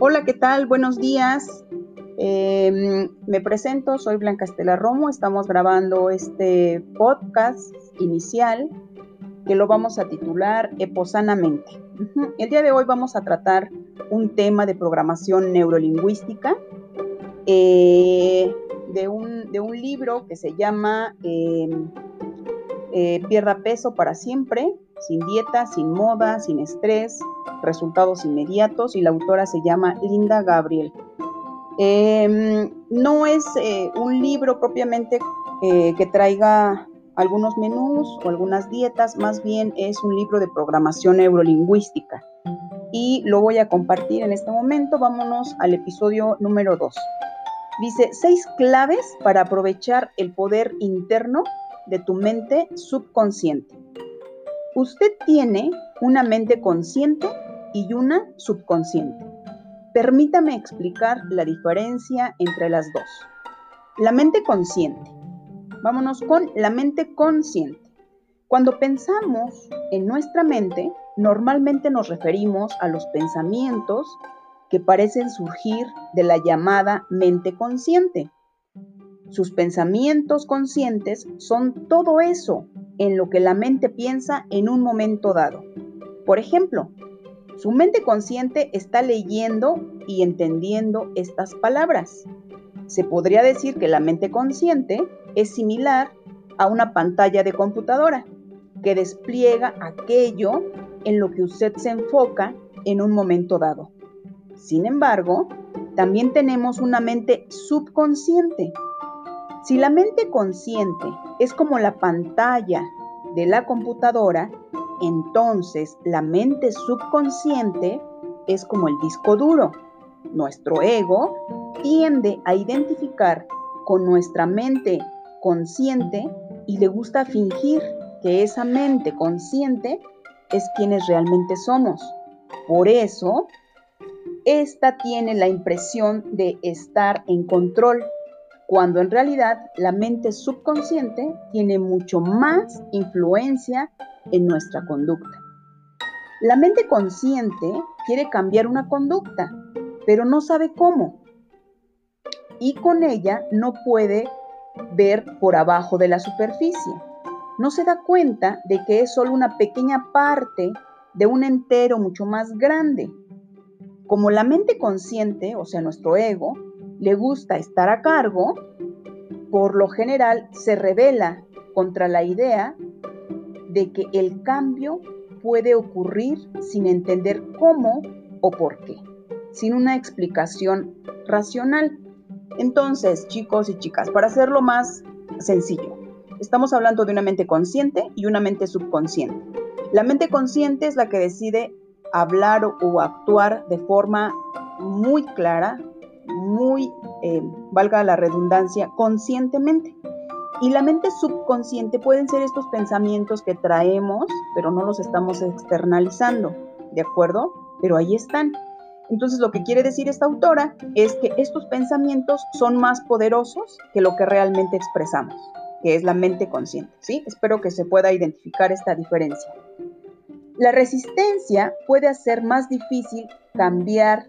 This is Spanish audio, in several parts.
Hola, ¿qué tal? Buenos días. Em, me presento, soy Blanca Estela Romo. Estamos grabando este podcast inicial que lo vamos a titular Eposanamente. El día de hoy vamos a tratar un tema de programación neurolingüística eh, de, un, de, un, libro que se llama em, eh, Pierda peso para siempre, sin dieta, sin moda, sin estrés, resultados inmediatos y la autora se llama Linda Gabriel. Em, no es eh, un libro propiamente que traiga algunos menús o algunas dietas, más bien es un libro de programación neurolingüística. Y lo voy a compartir en este momento. Vámonos al episodio número 2. Dice, seis claves para aprovechar el poder interno de tu mente subconsciente. Usted tiene una mente consciente y una subconsciente. Permítame explicar la diferencia entre las dos. La mente consciente Vámonos con la mente consciente. Cuando pensamos en nuestra mente, normalmente nos referimos a los pensamientos que parecen surgir de la llamada mente consciente. Sus pensamientos conscientes son todo eso en lo que la mente piensa en un momento dado. Por ejemplo, su mente consciente está leyendo y entendiendo estas palabras. Se podría decir que la mente consciente es similar a una pantalla de computadora que despliega aquello en lo que usted se enfoca en un momento dado. Sin embargo, también tenemos una mente subconsciente. Si la mente consciente es como la pantalla de la computadora, entonces la mente subconsciente es como el disco duro. Nuestro ego tiende a identificar con nuestra mente consciente y le gusta fingir que esa mente consciente es quienes realmente somos. Por eso, esta tiene la impresión de estar en control, cuando en realidad la mente subconsciente tiene mucho más influencia en nuestra conducta. La mente consciente quiere cambiar una conducta, pero no sabe cómo. Y con ella no puede ver por abajo de la superficie. No se da cuenta de que es solo una pequeña parte de un entero mucho más grande. Como la mente consciente, o sea, nuestro ego, le gusta estar a cargo, por lo general se revela contra la idea de que el cambio puede ocurrir sin entender cómo o por qué, sin una explicación racional. Entonces, chicos y chicas, para hacerlo más sencillo, estamos hablando de una mente consciente y una mente subconsciente. La mente consciente es la que decide hablar o actuar de forma muy clara, muy, eh, valga la redundancia, conscientemente. Y la mente subconsciente pueden ser estos pensamientos que traemos, pero no los estamos externalizando, ¿de acuerdo? Pero ahí están. Entonces lo que quiere decir esta autora es que estos pensamientos son más poderosos que lo que realmente expresamos, que es la mente consciente, ¿sí? Espero que se pueda identificar esta diferencia. La resistencia puede hacer más difícil cambiar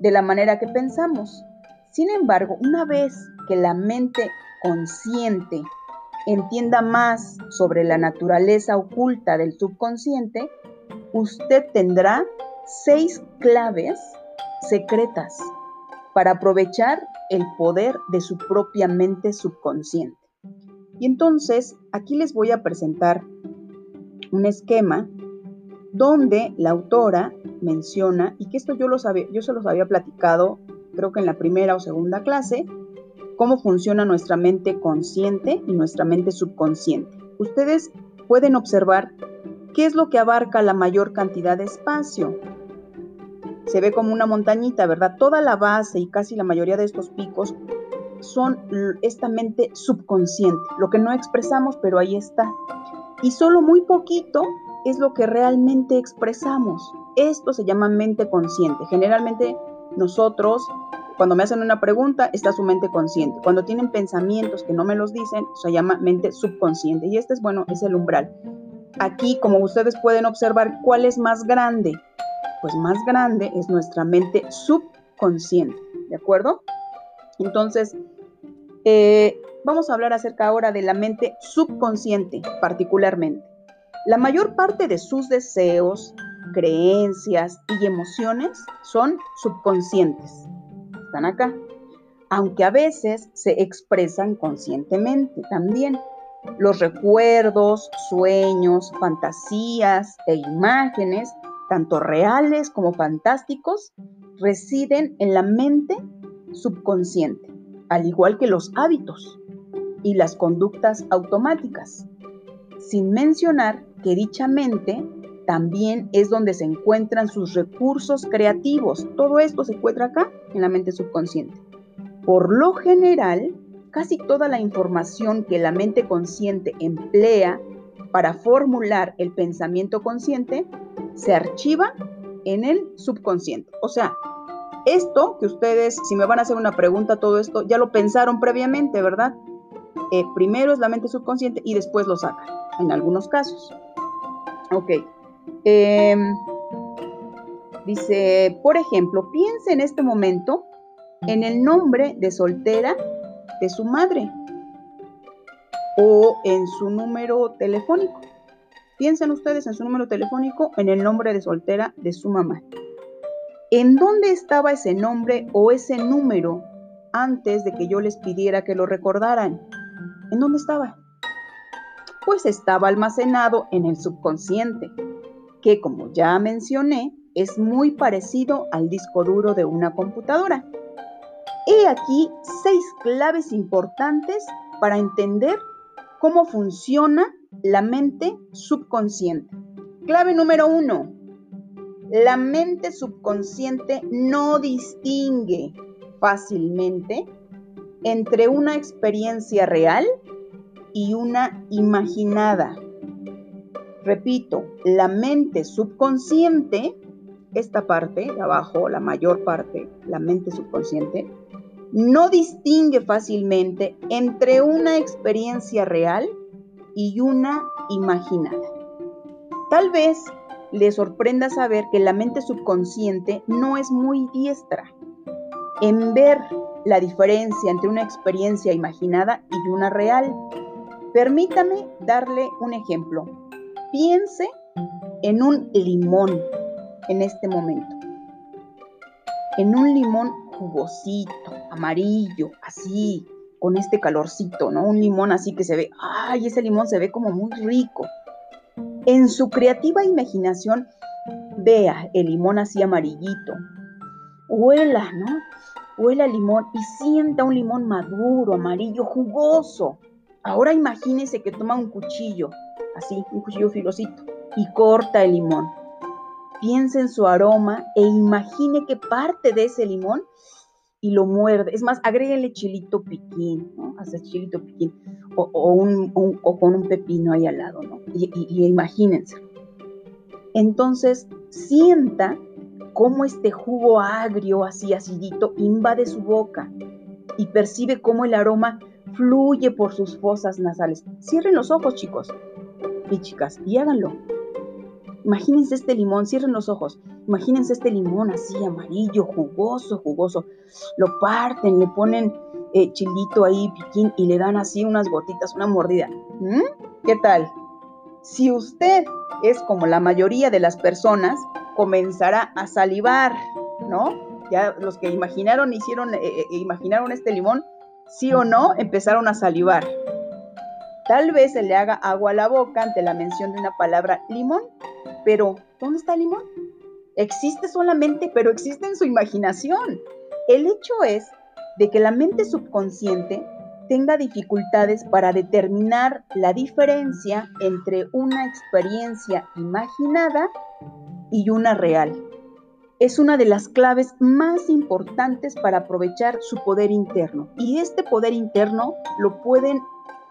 de la manera que pensamos. Sin embargo, una vez que la mente consciente entienda más sobre la naturaleza oculta del subconsciente, usted tendrá seis claves secretas para aprovechar el poder de su propia mente subconsciente. Y entonces aquí les voy a presentar un esquema donde la autora menciona, y que esto yo, lo sabía, yo se los había platicado, creo que en la primera o segunda clase, cómo funciona nuestra mente consciente y nuestra mente subconsciente. Ustedes pueden observar qué es lo que abarca la mayor cantidad de espacio se ve como una montañita, ¿verdad? Toda la base y casi la mayoría de estos picos son esta mente subconsciente, lo que no expresamos, pero ahí está. Y solo muy poquito es lo que realmente expresamos. Esto se llama mente consciente. Generalmente nosotros, cuando me hacen una pregunta, está su mente consciente. Cuando tienen pensamientos que no me los dicen, se llama mente subconsciente. Y este es, bueno, es el umbral. Aquí, como ustedes pueden observar, ¿cuál es más grande? pues más grande es nuestra mente subconsciente, ¿de acuerdo? Entonces, eh, vamos a hablar acerca ahora de la mente subconsciente particularmente. La mayor parte de sus deseos, creencias y emociones son subconscientes. Están acá. Aunque a veces se expresan conscientemente también. Los recuerdos, sueños, fantasías e imágenes, tanto reales como fantásticos, residen en la mente subconsciente, al igual que los hábitos y las conductas automáticas, sin mencionar que dicha mente también es donde se encuentran sus recursos creativos. Todo esto se encuentra acá en la mente subconsciente. Por lo general, casi toda la información que la mente consciente emplea para formular el pensamiento consciente se archiva en el subconsciente. O sea, esto que ustedes, si me van a hacer una pregunta, todo esto, ya lo pensaron previamente, ¿verdad? Eh, primero es la mente subconsciente y después lo sacan, en algunos casos. Ok. Em, dice, por ejemplo, piense en este momento en el nombre de soltera de su madre o en su número telefónico. Piensen ustedes en su número telefónico, en el nombre de soltera de su mamá. ¿En dónde estaba ese nombre o ese número antes de que yo les pidiera que lo recordaran? ¿En dónde estaba? Pues estaba almacenado en el subconsciente, que como ya mencioné, es muy parecido al disco duro de una computadora. He aquí seis claves importantes para entender cómo funciona la mente subconsciente. Clave número uno, la mente subconsciente no distingue fácilmente entre una experiencia real y una imaginada. Repito, la mente subconsciente, esta parte de abajo, la mayor parte, la mente subconsciente, no distingue fácilmente entre una experiencia real y una imaginada. Tal vez le sorprenda saber que la mente subconsciente no es muy diestra en ver la diferencia entre una experiencia imaginada y una real. Permítame darle un ejemplo. Piense en un limón en este momento. En un limón jugosito, amarillo, así, con este calorcito, ¿no? Un limón así que se ve, ay, ese limón se ve como muy rico. En su creativa imaginación, vea el limón así amarillito. Huela, ¿no? Huela el limón y sienta un limón maduro, amarillo, jugoso. Ahora imagínese que toma un cuchillo, así, un cuchillo filosito, y corta el limón. Piense en su aroma e imagine que parte de ese limón y lo muerde. Es más, agréguele chilito piquín, ¿no? Chilito piquín. O, con un pepino ahí al lado, ¿no? Y imagínense. Entonces, sienta cómo este jugo agrio, así acidito, invade su boca y percibe cómo el aroma fluye por sus fosas nasales. Cierren los ojos, chicos y chicas, y háganlo. Imagínense este limón, cierren los ojos. Imagínense este limón así amarillo, jugoso, jugoso. Lo parten, le ponen eh, chilito ahí, piquín, y le dan así unas gotitas, una mordida. ¿Mm? ¿Qué tal? Si usted es como la mayoría de las personas, comenzará a salivar, ¿no? Ya los que imaginaron, hicieron, eh, eh, imaginaron este limón, sí o no, empezaron a salivar. Tal vez se le haga agua a la boca ante la mención de una palabra limón pero, ¿dónde está limón? Existe solamente, pero existe en su imaginación. El hecho es de que la mente subconsciente tenga dificultades para determinar la diferencia entre una experiencia imaginada y una real. Es una de las claves más importantes para aprovechar su poder interno. Y este poder interno lo pueden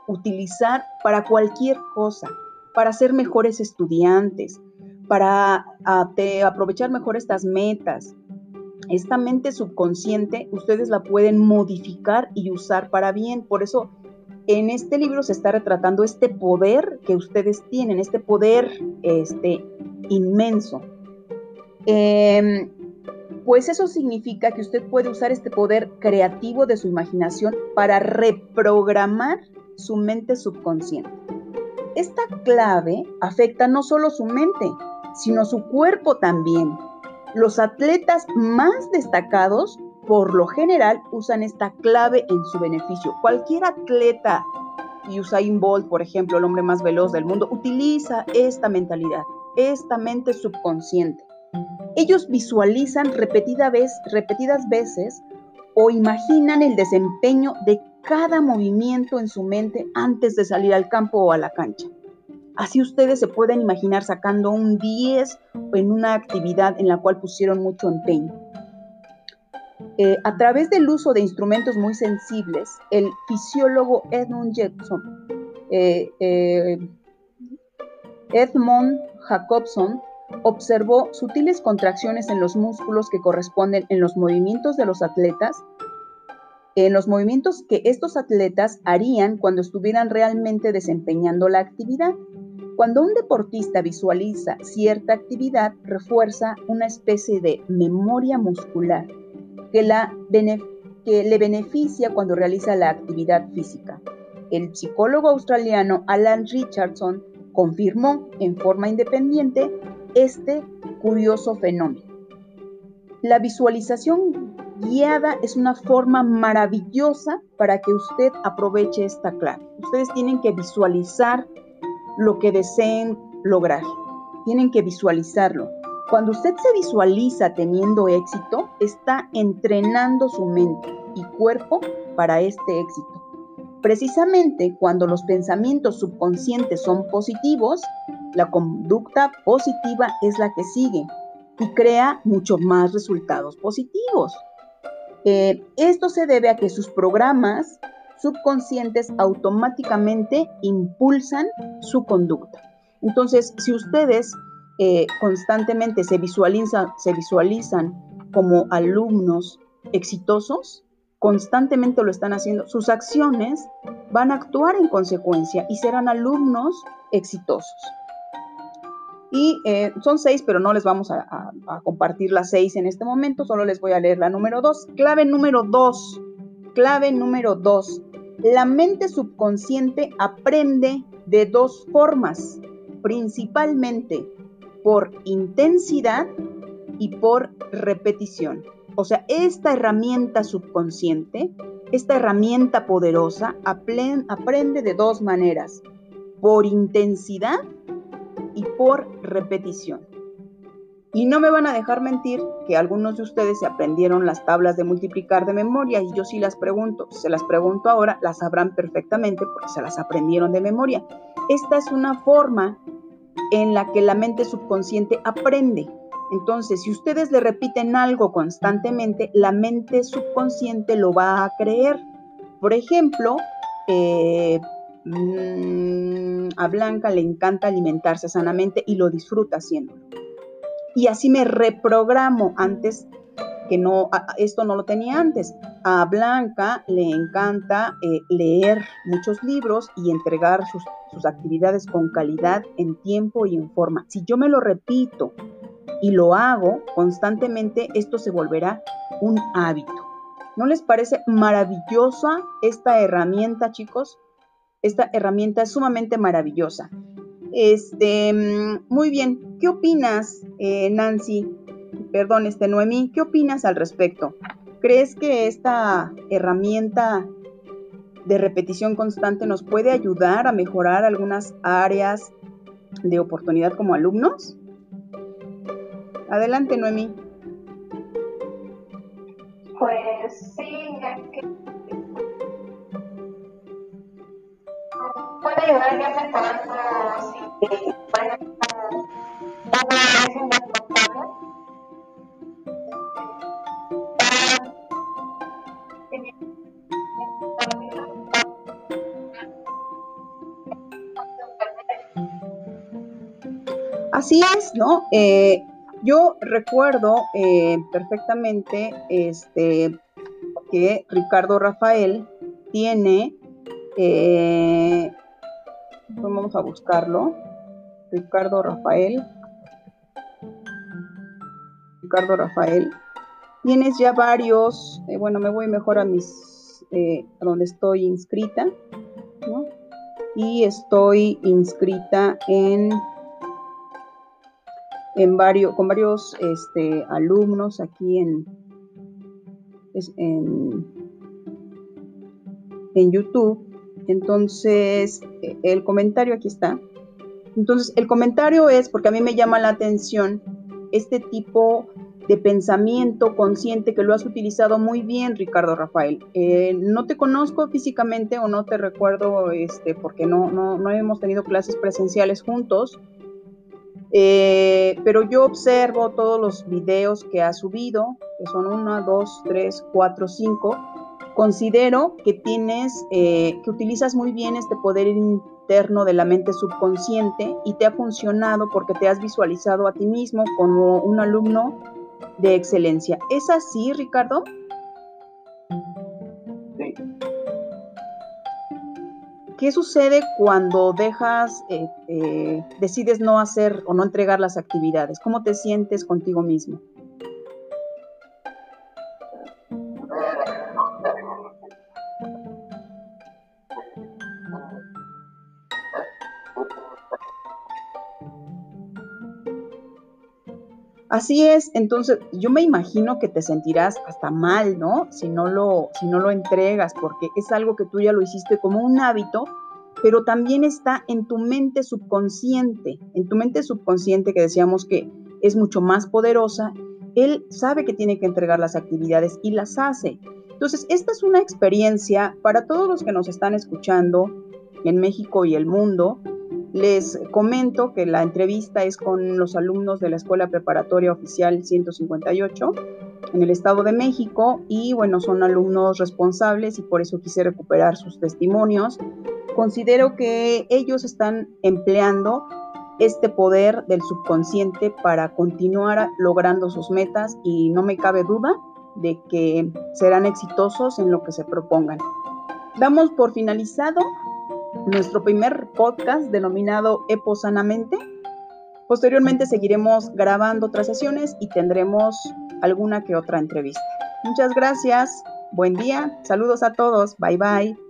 utilizar para cualquier cosa, para ser mejores estudiantes, para aprovechar mejor estas metas. Esta mente subconsciente ustedes la pueden modificar y usar para bien. Por eso en este libro se está retratando este poder que ustedes tienen, este poder este, inmenso. Em, pues eso significa que usted puede usar este poder creativo de su imaginación para reprogramar su mente subconsciente. Esta clave afecta no solo su mente, sino su cuerpo también. Los atletas más destacados, por lo general, usan esta clave en su beneficio. Cualquier atleta, y Usain Bolt, por ejemplo, el hombre más veloz del mundo, utiliza esta mentalidad, esta mente subconsciente. Ellos visualizan repetida vez, repetidas veces o imaginan el desempeño de cada movimiento en su mente antes de salir al campo o a la cancha. Así ustedes se pueden imaginar sacando un 10 en una actividad en la cual pusieron mucho empeño. Eh, a través del uso de instrumentos muy sensibles, el fisiólogo Edmund Jackson, eh, eh, Edmund Jacobson observó sutiles contracciones en los músculos que corresponden en los movimientos de los atletas, en los movimientos que estos atletas harían cuando estuvieran realmente desempeñando la actividad. Cuando un deportista visualiza cierta actividad, refuerza una especie de memoria muscular que, le beneficia cuando realiza la actividad física. El psicólogo australiano Alan Richardson confirmó en forma independiente este curioso fenómeno. La visualización guiada es una forma maravillosa para que usted aproveche esta clave. Ustedes tienen que visualizar lo que deseen lograr. Tienen que visualizarlo. Cuando usted se visualiza teniendo éxito, está entrenando su mente y cuerpo para este éxito. Precisamente cuando los pensamientos subconscientes son positivos, la conducta positiva es la que sigue y crea mucho más resultados positivos. Eh, esto se debe a que sus programas subconscientes automáticamente impulsan su conducta. Entonces, si ustedes eh, constantemente se se visualizan como alumnos exitosos, constantemente lo están haciendo, sus acciones van a actuar en consecuencia y serán alumnos exitosos. Y eh, son seis, pero no les vamos a, compartir las seis en este momento, solo les voy a leer la número dos. Clave número dos, clave número dos. La mente subconsciente aprende de dos formas, principalmente por intensidad y por repetición. O sea, esta herramienta subconsciente, esta herramienta poderosa, aprende de dos maneras, por intensidad y por repetición. Y no me van a dejar mentir que algunos de ustedes se aprendieron las tablas de multiplicar de memoria y yo sí las pregunto, se las pregunto ahora, las sabrán perfectamente porque se las aprendieron de memoria. Esta es una forma en la que la mente subconsciente aprende. Entonces, si ustedes le repiten algo constantemente, la mente subconsciente lo va a creer. Por ejemplo, eh, mm, a Blanca le encanta alimentarse sanamente y lo disfruta haciéndolo. Y así me reprogramo antes que no, esto no lo tenía antes. A Blanca le encanta eh, leer muchos libros y entregar sus, sus actividades con calidad en tiempo y en forma. Si yo me lo repito y lo hago constantemente, esto se volverá un hábito. ¿No les parece maravillosa esta herramienta, chicos? Esta herramienta sumamente maravillosa. Este, mm, muy bien. ¿Qué opinas, eh, Nancy? Perdón, este, Noemí, ¿qué opinas al respecto? ¿Crees que esta herramienta de repetición constante nos puede ayudar a mejorar algunas áreas de oportunidad como alumnos? Adelante, Noemí. Pues sí, Así es, ¿no? Eh, yo recuerdo eh, perfectamente este, que Ricardo Rafael tiene, eh, vamos a buscarlo, Ricardo Rafael. Ricardo Rafael, tienes ya varios, eh, bueno, me voy mejor a mis, eh, a donde estoy inscrita. Y estoy inscrita en, en varios, con varios este, alumnos aquí en, en, en YouTube. Entonces, eh, el comentario aquí está. Entonces, el comentario es porque a mí me llama la atención este tipo de pensamiento consciente que lo has utilizado muy bien, Ricardo Rafael. Eh, no te conozco físicamente o no te recuerdo este, porque no, no, hemos tenido clases presenciales juntos, eh, pero yo observo todos los videos que has subido, que son una, dos, tres, cuatro, cinco. Considero que tienes, eh, que utilizas muy bien este poder interno de la mente subconsciente y te ha funcionado porque te has visualizado a ti mismo como un alumno de excelencia. ¿Es así, Ricardo? Sí. ¿Qué sucede cuando dejas, eh, eh, decides no hacer o no entregar las actividades? ¿Cómo te sientes contigo mismo? Así es, entonces yo me imagino que te sentirás hasta mal, ¿no? Si no lo, si no lo entregas, porque es algo que tú ya lo hiciste como un hábito, pero también está en tu mente subconsciente, en tu mente subconsciente que decíamos que es mucho más poderosa, él sabe que tiene que entregar las actividades y las hace. Entonces, esta es una experiencia para todos los que nos están escuchando en México y el mundo, les comento que la entrevista es con los alumnos de la Escuela Preparatoria Oficial 158 en el Estado de México y bueno, son alumnos responsables y por eso quise recuperar sus testimonios. Considero que ellos están empleando este poder del subconsciente para continuar logrando sus metas y no me cabe duda de que serán exitosos en lo que se propongan. Damos por finalizado nuestro primer podcast denominado Eposanamente. Posteriormente seguiremos grabando otras sesiones y tendremos alguna que otra entrevista. Muchas gracias, buen día, saludos a todos, bye bye.